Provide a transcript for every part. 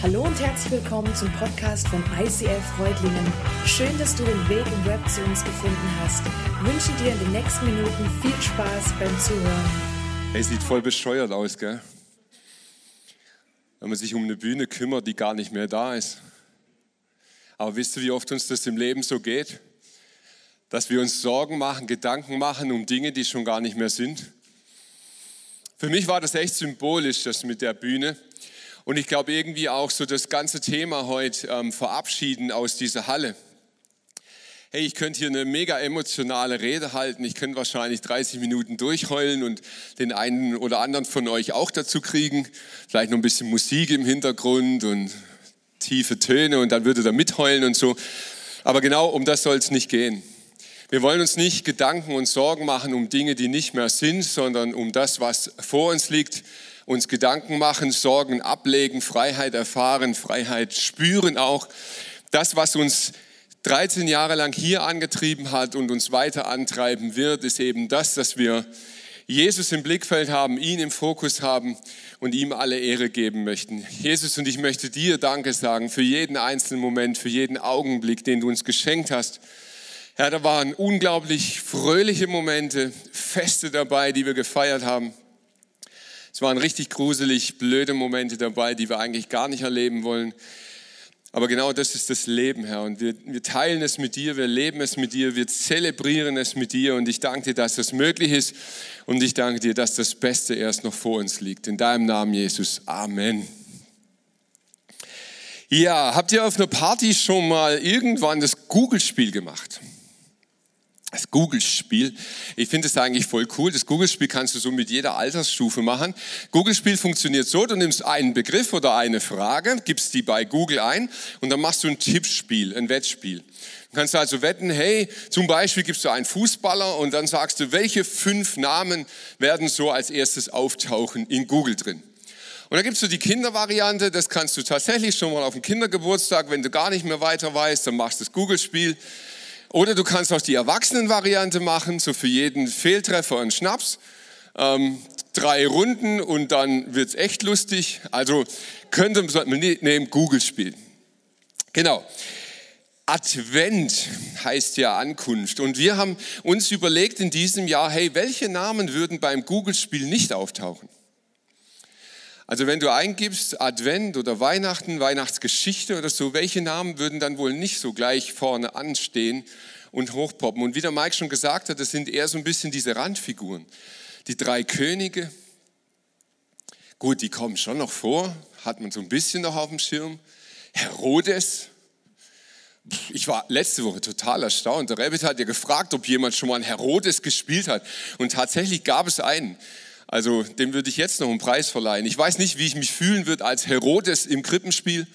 Hallo und herzlich willkommen zum Podcast von ICF Freudlingen. Schön, dass du den Weg im Web zu uns gefunden hast. Ich wünsche dir in den nächsten Minuten viel Spaß beim Zuhören. Hey, sieht voll bescheuert aus, gell? Wenn man sich um eine Bühne kümmert, die gar nicht mehr da ist. Aber wisst ihr, wie oft uns das im Leben so geht? Dass wir uns Sorgen machen, Gedanken machen um Dinge, die schon gar nicht mehr sind. Für mich war das echt symbolisch, das mit der Bühne. Und ich glaube irgendwie auch so das ganze Thema heute ähm, verabschieden aus dieser Halle. Hey, ich könnte hier eine mega emotionale Rede halten. Ich könnte wahrscheinlich 30 Minuten durchheulen und den einen oder anderen von euch auch dazu kriegen. Vielleicht noch ein bisschen Musik im Hintergrund und tiefe Töne und dann würde er mitheulen und so. Aber genau um das soll es nicht gehen. Wir wollen uns nicht Gedanken und Sorgen machen um Dinge, die nicht mehr sind, sondern um das, was vor uns liegt uns Gedanken machen, Sorgen ablegen, Freiheit erfahren, Freiheit spüren auch. Das, was uns 13 Jahre lang hier angetrieben hat und uns weiter antreiben wird, ist eben das, dass wir Jesus im Blickfeld haben, ihn im Fokus haben und ihm alle Ehre geben möchten. Jesus, und ich möchte dir Danke sagen für jeden einzelnen Moment, für jeden Augenblick, den du uns geschenkt hast. Herr, da waren unglaublich fröhliche Momente, Feste dabei, die wir gefeiert haben. Es waren richtig gruselig, blöde Momente dabei, die wir eigentlich gar nicht erleben wollen. Aber genau das ist das Leben, Herr. Und wir, wir, teilen es mit dir, wir leben es mit dir, wir zelebrieren es mit dir. Und ich danke dir, dass das möglich ist. Und ich danke dir, dass das Beste erst noch vor uns liegt. In deinem Namen, Jesus. Amen. Ja, habt ihr auf einer Party schon mal irgendwann das Google-Spiel gemacht? Das Google-Spiel. Ich finde es eigentlich voll cool. Das Google-Spiel kannst du so mit jeder Altersstufe machen. Google-Spiel funktioniert so, du nimmst einen Begriff oder eine Frage, gibst die bei Google ein und dann machst du ein Tippspiel, ein Wettspiel. Du kannst also wetten, hey, zum Beispiel gibst du einen Fußballer und dann sagst du, welche fünf Namen werden so als erstes auftauchen in Google drin. Und dann gibst du die Kindervariante, das kannst du tatsächlich schon mal auf dem Kindergeburtstag, wenn du gar nicht mehr weiter weißt, dann machst du das Google-Spiel. Oder du kannst auch die Erwachsenenvariante machen, so für jeden Fehltreffer einen Schnaps. Ähm, drei Runden und dann wird's echt lustig. Also könnte man nehmen Google spielen. Genau. Advent heißt ja Ankunft. Und wir haben uns überlegt in diesem Jahr, hey, welche Namen würden beim Google-Spiel nicht auftauchen? Also wenn du eingibst Advent oder Weihnachten, Weihnachtsgeschichte oder so, welche Namen würden dann wohl nicht so gleich vorne anstehen und hochpoppen? Und wie der Mike schon gesagt hat, das sind eher so ein bisschen diese Randfiguren. Die drei Könige, gut, die kommen schon noch vor, hat man so ein bisschen noch auf dem Schirm. Herodes, ich war letzte Woche total erstaunt. Der Rabbit hat ja gefragt, ob jemand schon mal einen Herodes gespielt hat. Und tatsächlich gab es einen. Also dem würde ich jetzt noch einen Preis verleihen. Ich weiß nicht, wie ich mich fühlen würde als Herodes im Krippenspiel.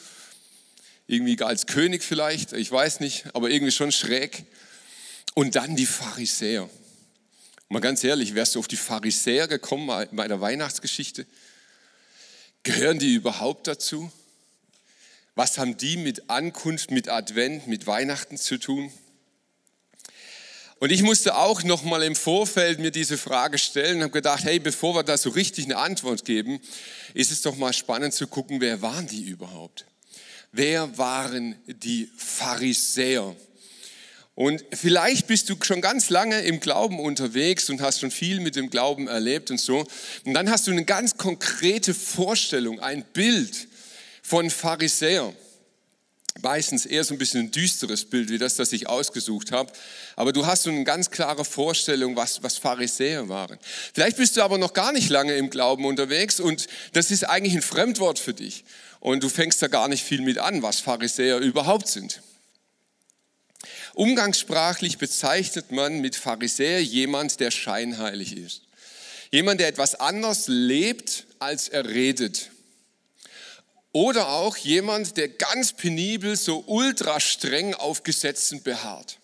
Irgendwie als König vielleicht, ich weiß nicht, aber irgendwie schon schräg. Und dann die Pharisäer. Mal ganz ehrlich, wärst du auf die Pharisäer gekommen bei der Weihnachtsgeschichte? Gehören die überhaupt dazu? Was haben die mit Ankunft, mit Advent, mit Weihnachten zu tun? Und ich musste auch noch mal im Vorfeld mir diese Frage stellen und habe gedacht, hey, bevor wir da so richtig eine Antwort geben, ist es doch mal spannend zu gucken, wer waren die überhaupt? Wer waren die Pharisäer? Und vielleicht bist du schon ganz lange im Glauben unterwegs und hast schon viel mit dem Glauben erlebt und so. Und dann hast du eine ganz konkrete Vorstellung, ein Bild von Pharisäer meistens eher so ein bisschen ein düsteres Bild wie das, das ich ausgesucht habe. Aber du hast so eine ganz klare Vorstellung, was, was Pharisäer waren. Vielleicht bist du aber noch gar nicht lange im Glauben unterwegs und das ist eigentlich ein Fremdwort für dich. Und du fängst da gar nicht viel mit an, was Pharisäer überhaupt sind. Umgangssprachlich bezeichnet man mit Pharisäer jemand, der scheinheilig ist. Jemand, der etwas anders lebt, als er redet. Oder auch jemand, der ganz penibel, so ultra streng auf Gesetzen beharrt.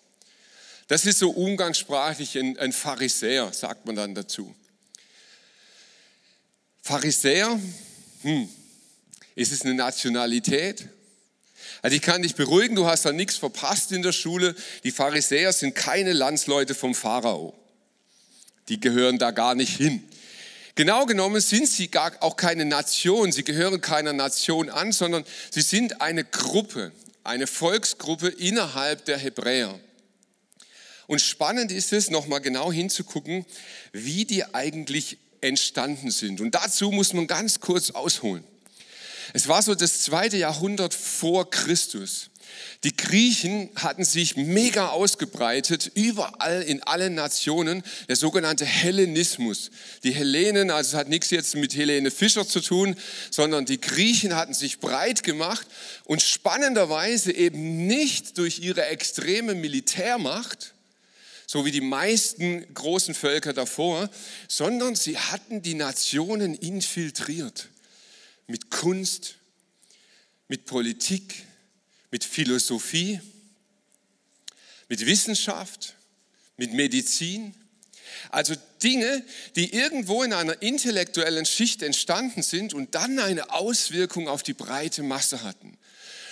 Das ist so umgangssprachlich ein, ein Pharisäer, sagt man dann dazu. Pharisäer, hm, ist es eine Nationalität? Also ich kann dich beruhigen, du hast da nichts verpasst in der Schule. Die Pharisäer sind keine Landsleute vom Pharao. Die gehören da gar nicht hin. Genau genommen sind sie gar auch keine Nation, sie gehören keiner Nation an, sondern sie sind eine Gruppe, eine Volksgruppe innerhalb der Hebräer. Und spannend ist es, nochmal genau hinzugucken, wie die eigentlich entstanden sind. Und dazu muss man ganz kurz ausholen. Es war so das zweite Jahrhundert vor Christus. Die Griechen hatten sich mega ausgebreitet, überall in allen Nationen, der sogenannte Hellenismus. Die Hellenen, also es hat nichts jetzt mit Helene Fischer zu tun, sondern die Griechen hatten sich breit gemacht und spannenderweise eben nicht durch ihre extreme Militärmacht, so wie die meisten großen Völker davor, sondern sie hatten die Nationen infiltriert mit Kunst, mit Politik, mit Philosophie, mit Wissenschaft, mit Medizin. Also Dinge, die irgendwo in einer intellektuellen Schicht entstanden sind und dann eine Auswirkung auf die breite Masse hatten.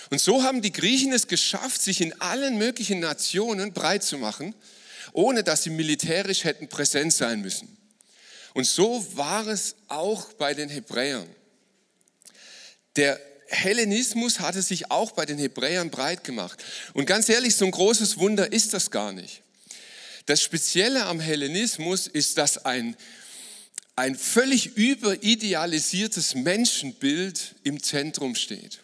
Und so haben die Griechen es geschafft, sich in allen möglichen Nationen breit zu machen, ohne dass sie militärisch hätten präsent sein müssen. Und so war es auch bei den Hebräern. Der Hellenismus hatte sich auch bei den Hebräern breit gemacht. Und ganz ehrlich, so ein großes Wunder ist das gar nicht. Das Spezielle am Hellenismus ist, dass ein, ein völlig überidealisiertes Menschenbild im Zentrum steht.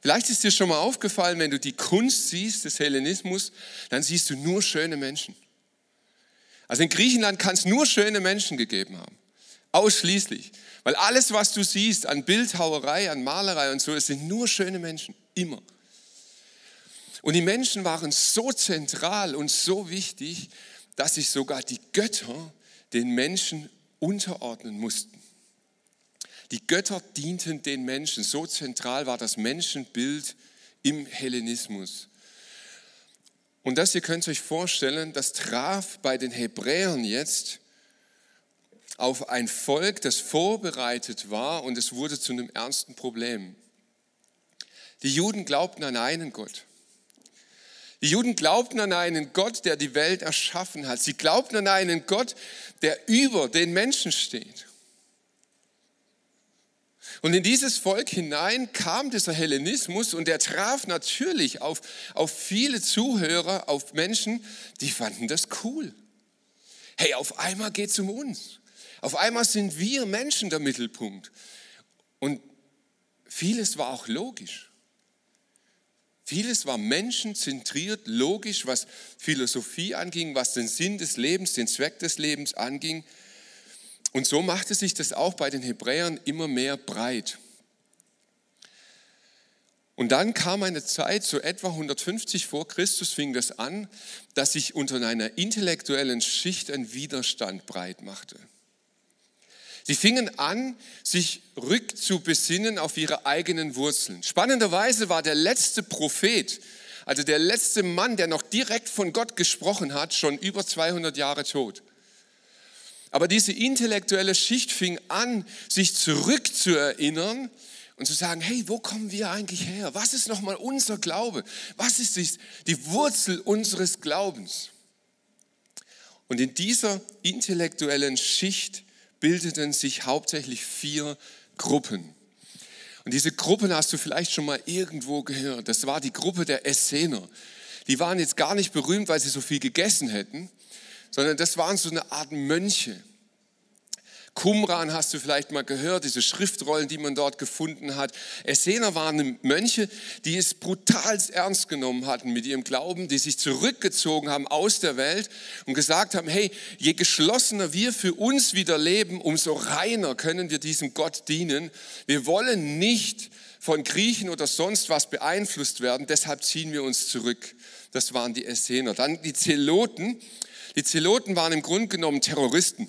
Vielleicht ist dir schon mal aufgefallen, wenn du die Kunst siehst des Hellenismus, dann siehst du nur schöne Menschen. Also in Griechenland kann es nur schöne Menschen gegeben haben. Ausschließlich. Weil alles, was du siehst an Bildhauerei, an Malerei und so, es sind nur schöne Menschen. Immer. Und die Menschen waren so zentral und so wichtig, dass sich sogar die Götter den Menschen unterordnen mussten. Die Götter dienten den Menschen. So zentral war das Menschenbild im Hellenismus. Und das, ihr könnt euch vorstellen, das traf bei den Hebräern jetzt auf ein Volk, das vorbereitet war und es wurde zu einem ernsten Problem. Die Juden glaubten an einen Gott. Die Juden glaubten an einen Gott, der die Welt erschaffen hat. Sie glaubten an einen Gott, der über den Menschen steht. Und in dieses Volk hinein kam dieser Hellenismus und er traf natürlich auf, auf viele Zuhörer, auf Menschen, die fanden das cool. Hey, auf einmal geht es um uns. Auf einmal sind wir Menschen der Mittelpunkt. Und vieles war auch logisch. Vieles war menschenzentriert, logisch, was Philosophie anging, was den Sinn des Lebens, den Zweck des Lebens anging. Und so machte sich das auch bei den Hebräern immer mehr breit. Und dann kam eine Zeit, so etwa 150 vor Christus fing das an, dass sich unter einer intellektuellen Schicht ein Widerstand breit machte. Sie fingen an, sich rückzubesinnen auf ihre eigenen Wurzeln. Spannenderweise war der letzte Prophet, also der letzte Mann, der noch direkt von Gott gesprochen hat, schon über 200 Jahre tot. Aber diese intellektuelle Schicht fing an, sich zurückzuerinnern und zu sagen, hey, wo kommen wir eigentlich her? Was ist nochmal unser Glaube? Was ist die Wurzel unseres Glaubens? Und in dieser intellektuellen Schicht bildeten sich hauptsächlich vier Gruppen. Und diese Gruppen hast du vielleicht schon mal irgendwo gehört. Das war die Gruppe der Essener. Die waren jetzt gar nicht berühmt, weil sie so viel gegessen hätten, sondern das waren so eine Art Mönche. Qumran hast du vielleicht mal gehört, diese Schriftrollen, die man dort gefunden hat. Essener waren Mönche, die es brutal ernst genommen hatten mit ihrem Glauben, die sich zurückgezogen haben aus der Welt und gesagt haben, hey, je geschlossener wir für uns wieder leben, umso reiner können wir diesem Gott dienen. Wir wollen nicht von Griechen oder sonst was beeinflusst werden, deshalb ziehen wir uns zurück. Das waren die Essener. Dann die Zeloten. Die Zeloten waren im Grunde genommen Terroristen.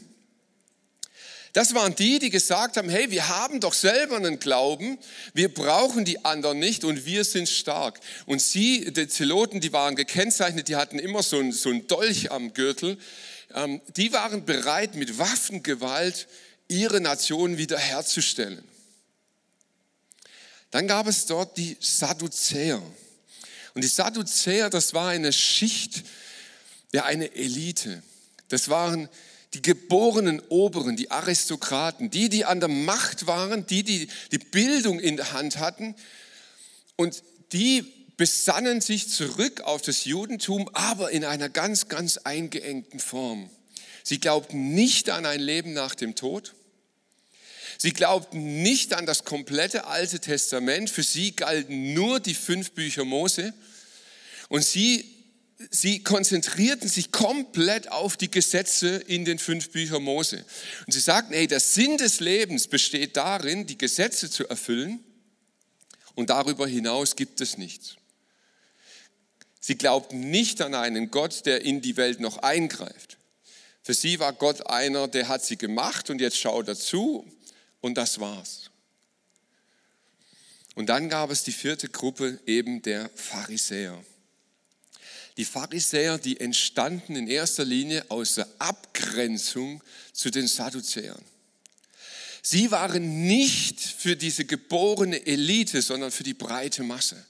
Das waren die, die gesagt haben, hey, wir haben doch selber einen Glauben, wir brauchen die anderen nicht und wir sind stark. Und sie, die Zeloten, die waren gekennzeichnet, die hatten immer so ein, so ein Dolch am Gürtel, ähm, die waren bereit, mit Waffengewalt ihre Nation wiederherzustellen. Dann gab es dort die Sadduzäer. Und die Sadduzäer, das war eine Schicht, ja eine Elite. Das waren die geborenen Oberen, die Aristokraten, die, die an der Macht waren, die, die die Bildung in der Hand hatten und die besannen sich zurück auf das Judentum, aber in einer ganz, ganz eingeengten Form. Sie glaubten nicht an ein Leben nach dem Tod. Sie glaubten nicht an das komplette Alte Testament. Für sie galten nur die fünf Bücher Mose. Und sie, sie konzentrierten sich komplett auf die Gesetze in den fünf Büchern Mose. Und sie sagten, hey, der Sinn des Lebens besteht darin, die Gesetze zu erfüllen. Und darüber hinaus gibt es nichts. Sie glaubten nicht an einen Gott, der in die Welt noch eingreift. Für sie war Gott einer, der hat sie gemacht und jetzt schaut er zu und das war's. Und dann gab es die vierte Gruppe eben der Pharisäer. Die Pharisäer, die entstanden in erster Linie aus der Abgrenzung zu den Sadduzäern. Sie waren nicht für diese geborene Elite, sondern für die breite Masse.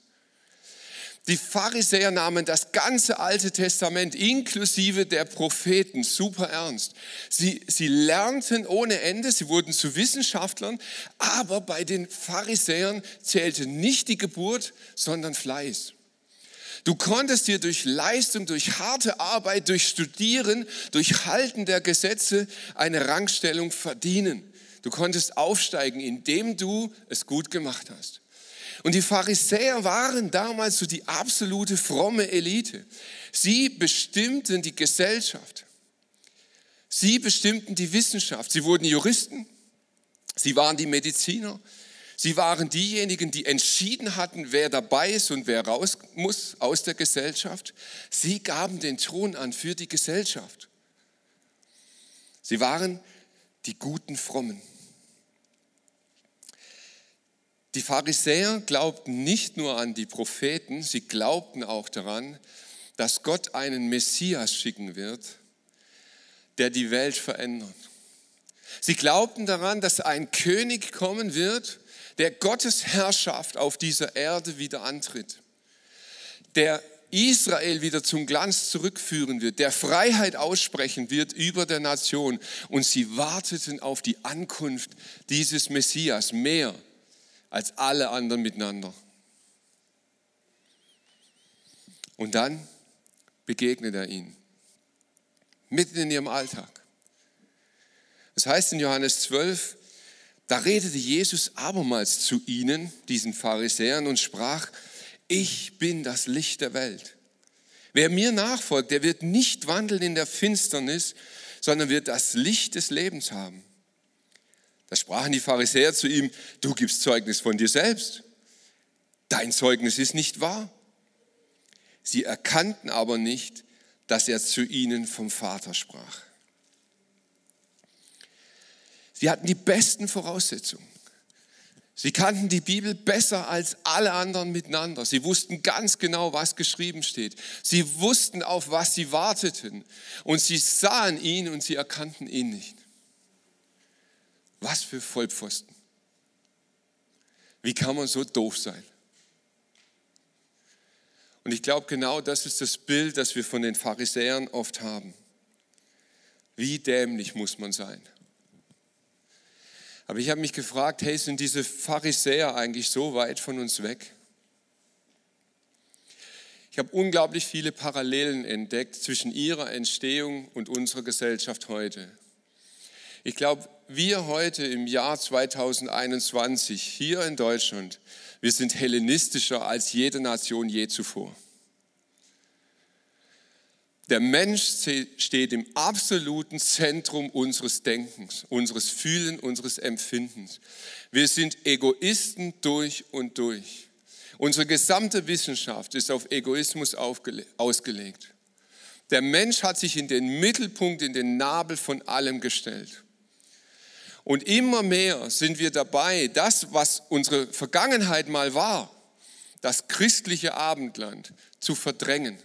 Die Pharisäer nahmen das ganze Alte Testament inklusive der Propheten super ernst. Sie, sie lernten ohne Ende, sie wurden zu Wissenschaftlern, aber bei den Pharisäern zählte nicht die Geburt, sondern Fleiß. Du konntest dir durch Leistung, durch harte Arbeit, durch Studieren, durch Halten der Gesetze eine Rangstellung verdienen. Du konntest aufsteigen, indem du es gut gemacht hast. Und die Pharisäer waren damals so die absolute fromme Elite. Sie bestimmten die Gesellschaft. Sie bestimmten die Wissenschaft. Sie wurden Juristen. Sie waren die Mediziner. Sie waren diejenigen, die entschieden hatten, wer dabei ist und wer raus muss aus der Gesellschaft. Sie gaben den Thron an für die Gesellschaft. Sie waren die guten Frommen. Die Pharisäer glaubten nicht nur an die Propheten, sie glaubten auch daran, dass Gott einen Messias schicken wird, der die Welt verändert. Sie glaubten daran, dass ein König kommen wird, der Gottes Herrschaft auf dieser Erde wieder antritt, der Israel wieder zum Glanz zurückführen wird, der Freiheit aussprechen wird über der Nation. Und sie warteten auf die Ankunft dieses Messias mehr als alle anderen miteinander. Und dann begegnet er ihnen, mitten in ihrem Alltag. Das heißt in Johannes 12, da redete Jesus abermals zu ihnen, diesen Pharisäern, und sprach, ich bin das Licht der Welt. Wer mir nachfolgt, der wird nicht wandeln in der Finsternis, sondern wird das Licht des Lebens haben. Da sprachen die Pharisäer zu ihm, du gibst Zeugnis von dir selbst. Dein Zeugnis ist nicht wahr. Sie erkannten aber nicht, dass er zu ihnen vom Vater sprach. Sie hatten die besten Voraussetzungen. Sie kannten die Bibel besser als alle anderen miteinander. Sie wussten ganz genau, was geschrieben steht. Sie wussten, auf was sie warteten. Und sie sahen ihn und sie erkannten ihn nicht. Was für Vollpfosten. Wie kann man so doof sein? Und ich glaube, genau das ist das Bild, das wir von den Pharisäern oft haben. Wie dämlich muss man sein? Aber ich habe mich gefragt, hey, sind diese Pharisäer eigentlich so weit von uns weg? Ich habe unglaublich viele Parallelen entdeckt zwischen ihrer Entstehung und unserer Gesellschaft heute. Ich glaube, wir heute im Jahr 2021 hier in Deutschland, wir sind hellenistischer als jede Nation je zuvor. Der Mensch steht im absoluten Zentrum unseres Denkens, unseres Fühlen, unseres Empfindens. Wir sind Egoisten durch und durch. Unsere gesamte Wissenschaft ist auf Egoismus ausgelegt. Der Mensch hat sich in den Mittelpunkt, in den Nabel von allem gestellt. Und immer mehr sind wir dabei, das, was unsere Vergangenheit mal war, das christliche Abendland, zu verdrängen.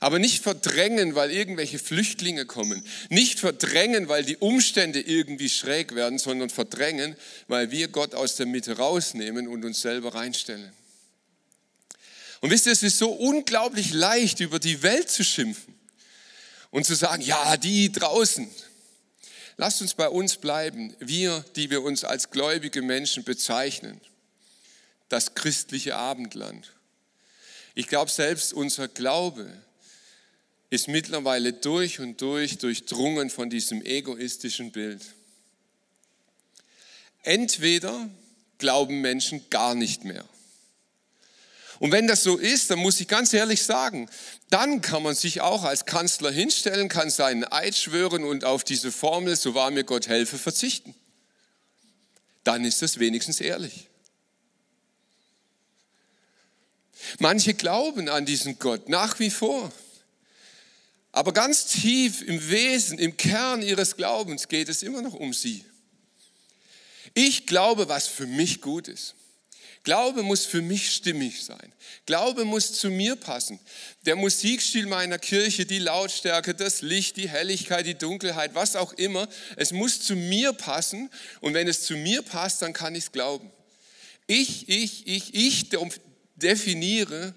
Aber nicht verdrängen, weil irgendwelche Flüchtlinge kommen. Nicht verdrängen, weil die Umstände irgendwie schräg werden, sondern verdrängen, weil wir Gott aus der Mitte rausnehmen und uns selber reinstellen. Und wisst ihr, es ist so unglaublich leicht, über die Welt zu schimpfen und zu sagen, ja, die draußen. Lasst uns bei uns bleiben, wir, die wir uns als gläubige Menschen bezeichnen, das christliche Abendland. Ich glaube, selbst unser Glaube ist mittlerweile durch und durch durchdrungen von diesem egoistischen Bild. Entweder glauben Menschen gar nicht mehr. Und wenn das so ist, dann muss ich ganz ehrlich sagen, dann kann man sich auch als Kanzler hinstellen, kann seinen Eid schwören und auf diese Formel, so wahr mir Gott helfe, verzichten. Dann ist das wenigstens ehrlich. Manche glauben an diesen Gott nach wie vor. Aber ganz tief im Wesen, im Kern ihres Glaubens geht es immer noch um sie. Ich glaube, was für mich gut ist. Glaube muss für mich stimmig sein. Glaube muss zu mir passen. Der Musikstil meiner Kirche, die Lautstärke, das Licht, die Helligkeit, die Dunkelheit, was auch immer, es muss zu mir passen. Und wenn es zu mir passt, dann kann ich es glauben. Ich, ich, ich, ich definiere,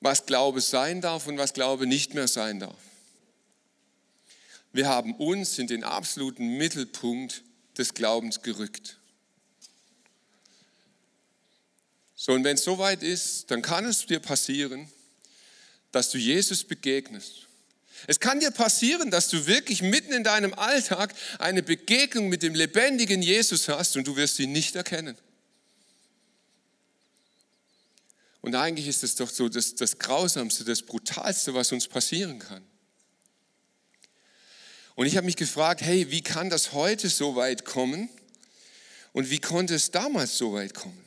was Glaube sein darf und was Glaube nicht mehr sein darf. Wir haben uns in den absoluten Mittelpunkt des Glaubens gerückt. So, und wenn es soweit ist, dann kann es dir passieren, dass du Jesus begegnest. Es kann dir passieren, dass du wirklich mitten in deinem Alltag eine Begegnung mit dem lebendigen Jesus hast und du wirst ihn nicht erkennen. Und eigentlich ist es doch so das, das Grausamste, das Brutalste, was uns passieren kann. Und ich habe mich gefragt, hey, wie kann das heute so weit kommen? Und wie konnte es damals so weit kommen?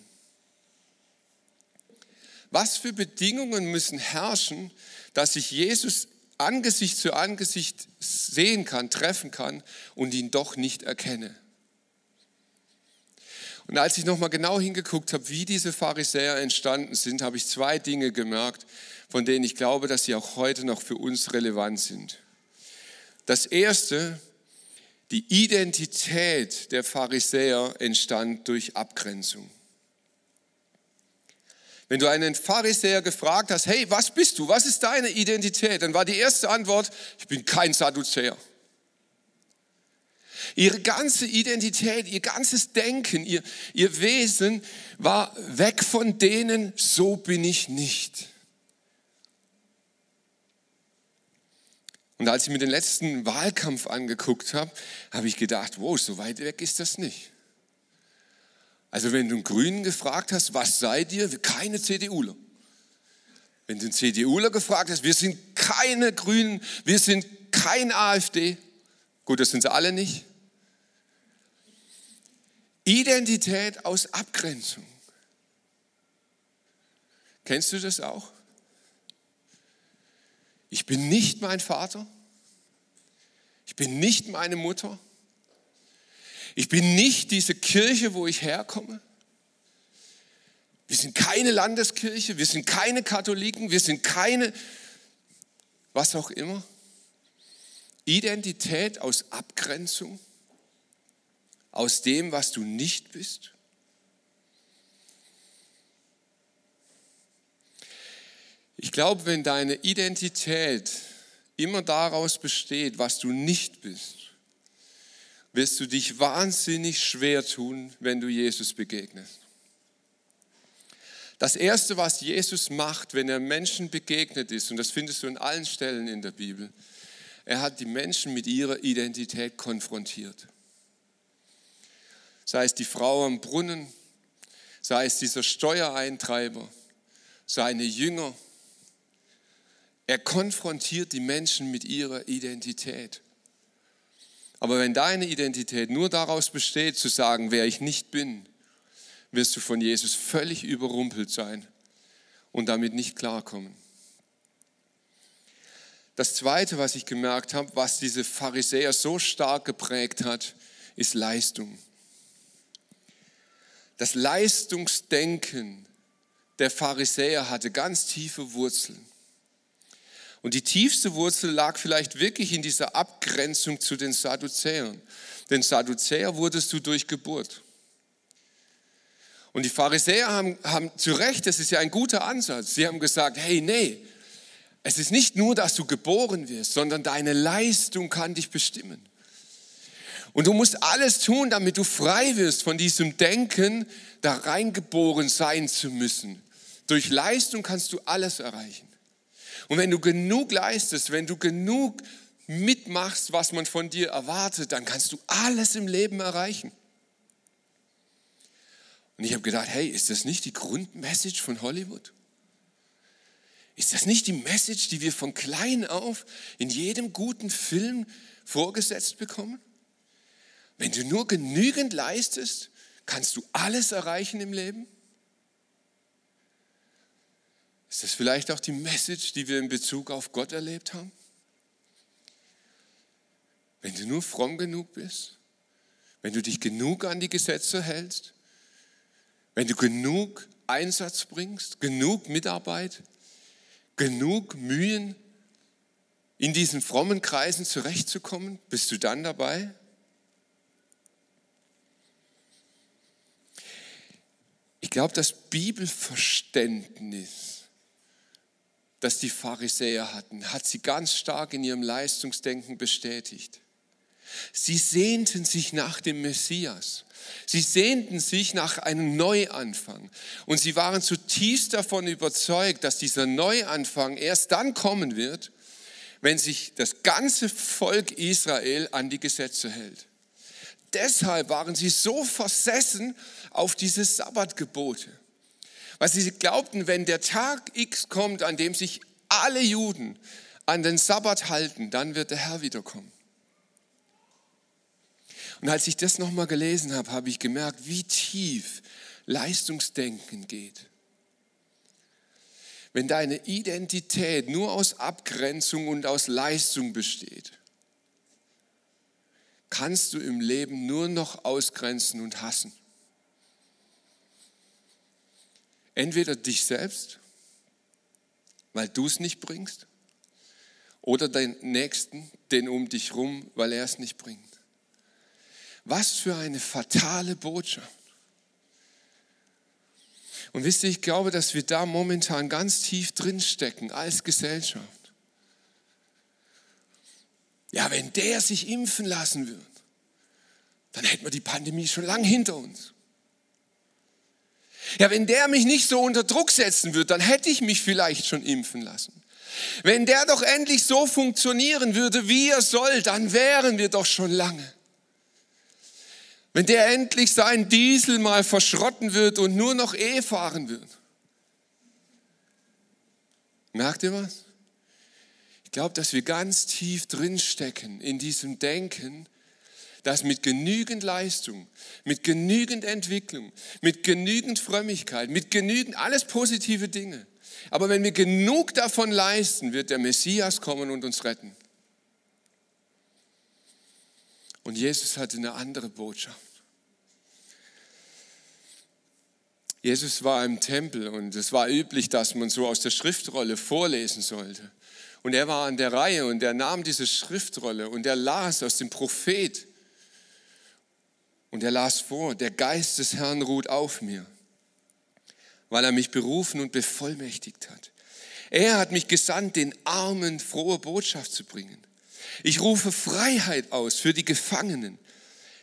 Was für Bedingungen müssen herrschen, dass ich Jesus Angesicht zu Angesicht sehen kann, treffen kann und ihn doch nicht erkenne? Und als ich nochmal genau hingeguckt habe, wie diese Pharisäer entstanden sind, habe ich zwei Dinge gemerkt, von denen ich glaube, dass sie auch heute noch für uns relevant sind. Das erste, die Identität der Pharisäer entstand durch Abgrenzung. Wenn du einen Pharisäer gefragt hast, hey, was bist du? Was ist deine Identität? Dann war die erste Antwort, ich bin kein Sadduzäer. Ihre ganze Identität, ihr ganzes Denken, ihr, ihr Wesen war weg von denen, so bin ich nicht. Und als ich mir den letzten Wahlkampf angeguckt habe, habe ich gedacht, wow, so weit weg ist das nicht. Also wenn du einen Grünen gefragt hast, was seid ihr? Keine CDUler. Wenn du einen CDUler gefragt hast, wir sind keine Grünen, wir sind kein AfD. Gut, das sind sie alle nicht. Identität aus Abgrenzung. Kennst du das auch? Ich bin nicht mein Vater. Ich bin nicht meine Mutter. Ich bin nicht diese Kirche, wo ich herkomme. Wir sind keine Landeskirche, wir sind keine Katholiken, wir sind keine, was auch immer. Identität aus Abgrenzung aus dem, was du nicht bist? Ich glaube, wenn deine Identität immer daraus besteht, was du nicht bist, wirst du dich wahnsinnig schwer tun, wenn du Jesus begegnest. Das Erste, was Jesus macht, wenn er Menschen begegnet ist, und das findest du in allen Stellen in der Bibel, er hat die Menschen mit ihrer Identität konfrontiert sei es die Frau am Brunnen, sei es dieser Steuereintreiber, seine Jünger. Er konfrontiert die Menschen mit ihrer Identität. Aber wenn deine Identität nur daraus besteht, zu sagen, wer ich nicht bin, wirst du von Jesus völlig überrumpelt sein und damit nicht klarkommen. Das Zweite, was ich gemerkt habe, was diese Pharisäer so stark geprägt hat, ist Leistung. Das Leistungsdenken der Pharisäer hatte ganz tiefe Wurzeln. Und die tiefste Wurzel lag vielleicht wirklich in dieser Abgrenzung zu den Sadduzäern. Denn Sadduzäer wurdest du durch Geburt. Und die Pharisäer haben, haben zu Recht, das ist ja ein guter Ansatz, sie haben gesagt, hey, nee, Es ist nicht nur, dass du geboren wirst, sondern deine Leistung kann dich bestimmen. Und du musst alles tun, damit du frei wirst von diesem Denken, da reingeboren sein zu müssen. Durch Leistung kannst du alles erreichen. Und wenn du genug leistest, wenn du genug mitmachst, was man von dir erwartet, dann kannst du alles im Leben erreichen. Und ich habe gedacht, hey, ist das nicht die Grundmessage von Hollywood? Ist das nicht die Message, die wir von klein auf in jedem guten Film vorgesetzt bekommen? Wenn du nur genügend leistest, kannst du alles erreichen im Leben? Ist das vielleicht auch die Message, die wir in Bezug auf Gott erlebt haben? Wenn du nur fromm genug bist, wenn du dich genug an die Gesetze hältst, wenn du genug Einsatz bringst, genug Mitarbeit, genug Mühen, in diesen frommen Kreisen zurechtzukommen, bist du dann dabei? Glaube, das Bibelverständnis, das die Pharisäer hatten, hat sie ganz stark in ihrem Leistungsdenken bestätigt. Sie sehnten sich nach dem Messias. Sie sehnten sich nach einem Neuanfang. Und sie waren zutiefst davon überzeugt, dass dieser Neuanfang erst dann kommen wird, wenn sich das ganze Volk Israel an die Gesetze hält. Deshalb waren sie so versessen auf diese Sabbatgebote. Weil sie glaubten, wenn der Tag X kommt, an dem sich alle Juden an den Sabbat halten, dann wird der Herr wiederkommen. Und als ich das nochmal gelesen habe, habe ich gemerkt, wie tief Leistungsdenken geht. Wenn deine Identität nur aus Abgrenzung und aus Leistung besteht, kannst du im Leben nur noch ausgrenzen und hassen. Entweder dich selbst, weil du es nicht bringst, oder deinen Nächsten, den um dich rum, weil er es nicht bringt. Was für eine fatale Botschaft. Und wisst ihr, ich glaube, dass wir da momentan ganz tief drin stecken als Gesellschaft. Ja, wenn der sich impfen lassen würde, dann hätten wir die Pandemie schon lang hinter uns. Ja, wenn der mich nicht so unter Druck setzen würde, dann hätte ich mich vielleicht schon impfen lassen. Wenn der doch endlich so funktionieren würde, wie er soll, dann wären wir doch schon lange. Wenn der endlich seinen Diesel mal verschrotten wird und nur noch E fahren wird. Merkt ihr was? Ich glaube, dass wir ganz tief drinstecken in diesem Denken, dass mit genügend Leistung, mit genügend Entwicklung, mit genügend Frömmigkeit, mit genügend alles positive Dinge. Aber wenn wir genug davon leisten, wird der Messias kommen und uns retten. Und Jesus hatte eine andere Botschaft. Jesus war im Tempel und es war üblich, dass man so aus der Schriftrolle vorlesen sollte. Und er war an der Reihe und er nahm diese Schriftrolle und er las aus dem Prophet. Und er las vor, der Geist des Herrn ruht auf mir, weil er mich berufen und bevollmächtigt hat. Er hat mich gesandt, den Armen frohe Botschaft zu bringen. Ich rufe Freiheit aus für die Gefangenen.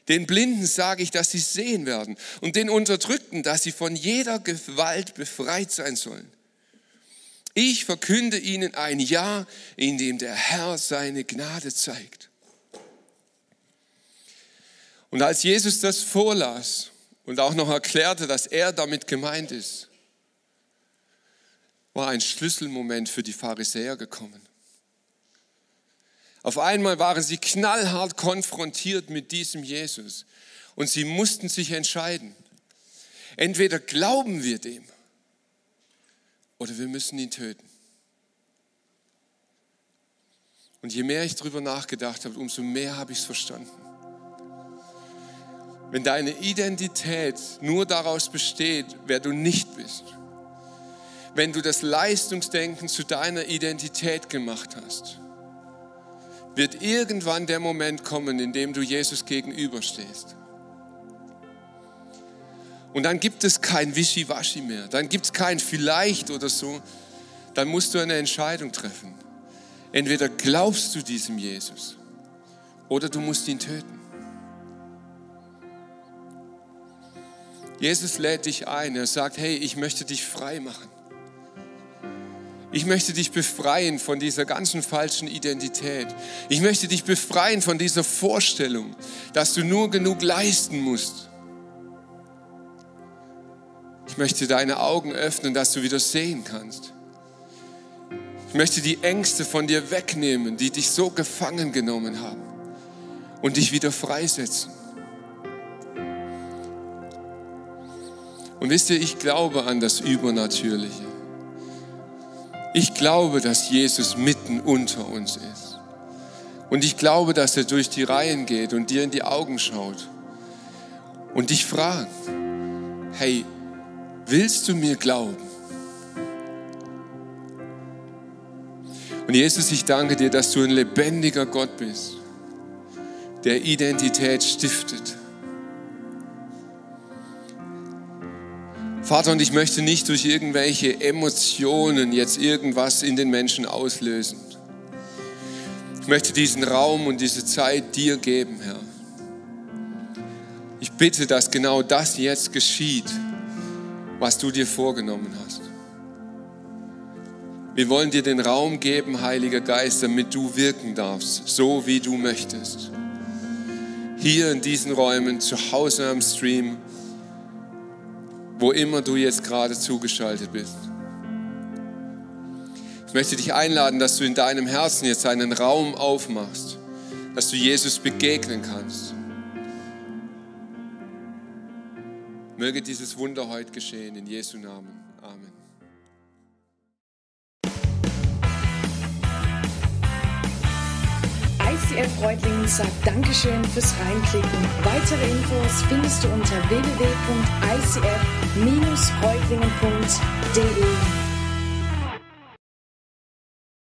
Den Blinden sage ich, dass sie sehen werden und den Unterdrückten, dass sie von jeder Gewalt befreit sein sollen. Ich verkünde ihnen ein Jahr, in dem der Herr seine Gnade zeigt. Und als Jesus das vorlas und auch noch erklärte, dass er damit gemeint ist, war ein Schlüsselmoment für die Pharisäer gekommen. Auf einmal waren sie knallhart konfrontiert mit diesem Jesus und sie mussten sich entscheiden. Entweder glauben wir dem oder wir müssen ihn töten. Und je mehr ich darüber nachgedacht habe, umso mehr habe ich es verstanden. Wenn deine Identität nur daraus besteht, wer du nicht bist, wenn du das Leistungsdenken zu deiner Identität gemacht hast, wird irgendwann der Moment kommen, in dem du Jesus gegenüberstehst. Und dann gibt es kein Wischiwaschi mehr, dann gibt es kein vielleicht oder so, dann musst du eine Entscheidung treffen. Entweder glaubst du diesem Jesus oder du musst ihn töten. Jesus lädt dich ein. Er sagt, hey, ich möchte dich frei machen. Ich möchte dich befreien von dieser ganzen falschen Identität. Ich möchte dich befreien von dieser Vorstellung, dass du nur genug leisten musst. Ich möchte deine Augen öffnen, dass du wieder sehen kannst. Ich möchte die Ängste von dir wegnehmen, die dich so gefangen genommen haben und dich wieder freisetzen. Und wisst ihr, ich glaube an das Übernatürliche. Ich glaube, dass Jesus mitten unter uns ist. Und ich glaube, dass er durch die Reihen geht und dir in die Augen schaut und dich fragt, hey, willst du mir glauben? Und Jesus, ich danke dir, dass du ein lebendiger Gott bist, der Identität stiftet. Vater, und ich möchte nicht durch irgendwelche Emotionen jetzt irgendwas in den Menschen auslösen. Ich möchte diesen Raum und diese Zeit dir geben, Herr. Ich bitte, dass genau das jetzt geschieht, was du dir vorgenommen hast. Wir wollen dir den Raum geben, Heiliger Geist, damit du wirken darfst, so wie du möchtest. Hier in diesen Räumen, zu Hause am Stream, wo immer du jetzt gerade zugeschaltet bist. Ich möchte dich einladen, dass du in deinem Herzen jetzt einen Raum aufmachst, dass du Jesus begegnen kannst. Möge dieses Wunder heute geschehen, in Jesu Namen. Amen. ICF Reutlingen sagt Dankeschön fürs Reinklicken. Weitere Infos findest du unter www.icf-reutlingen.de.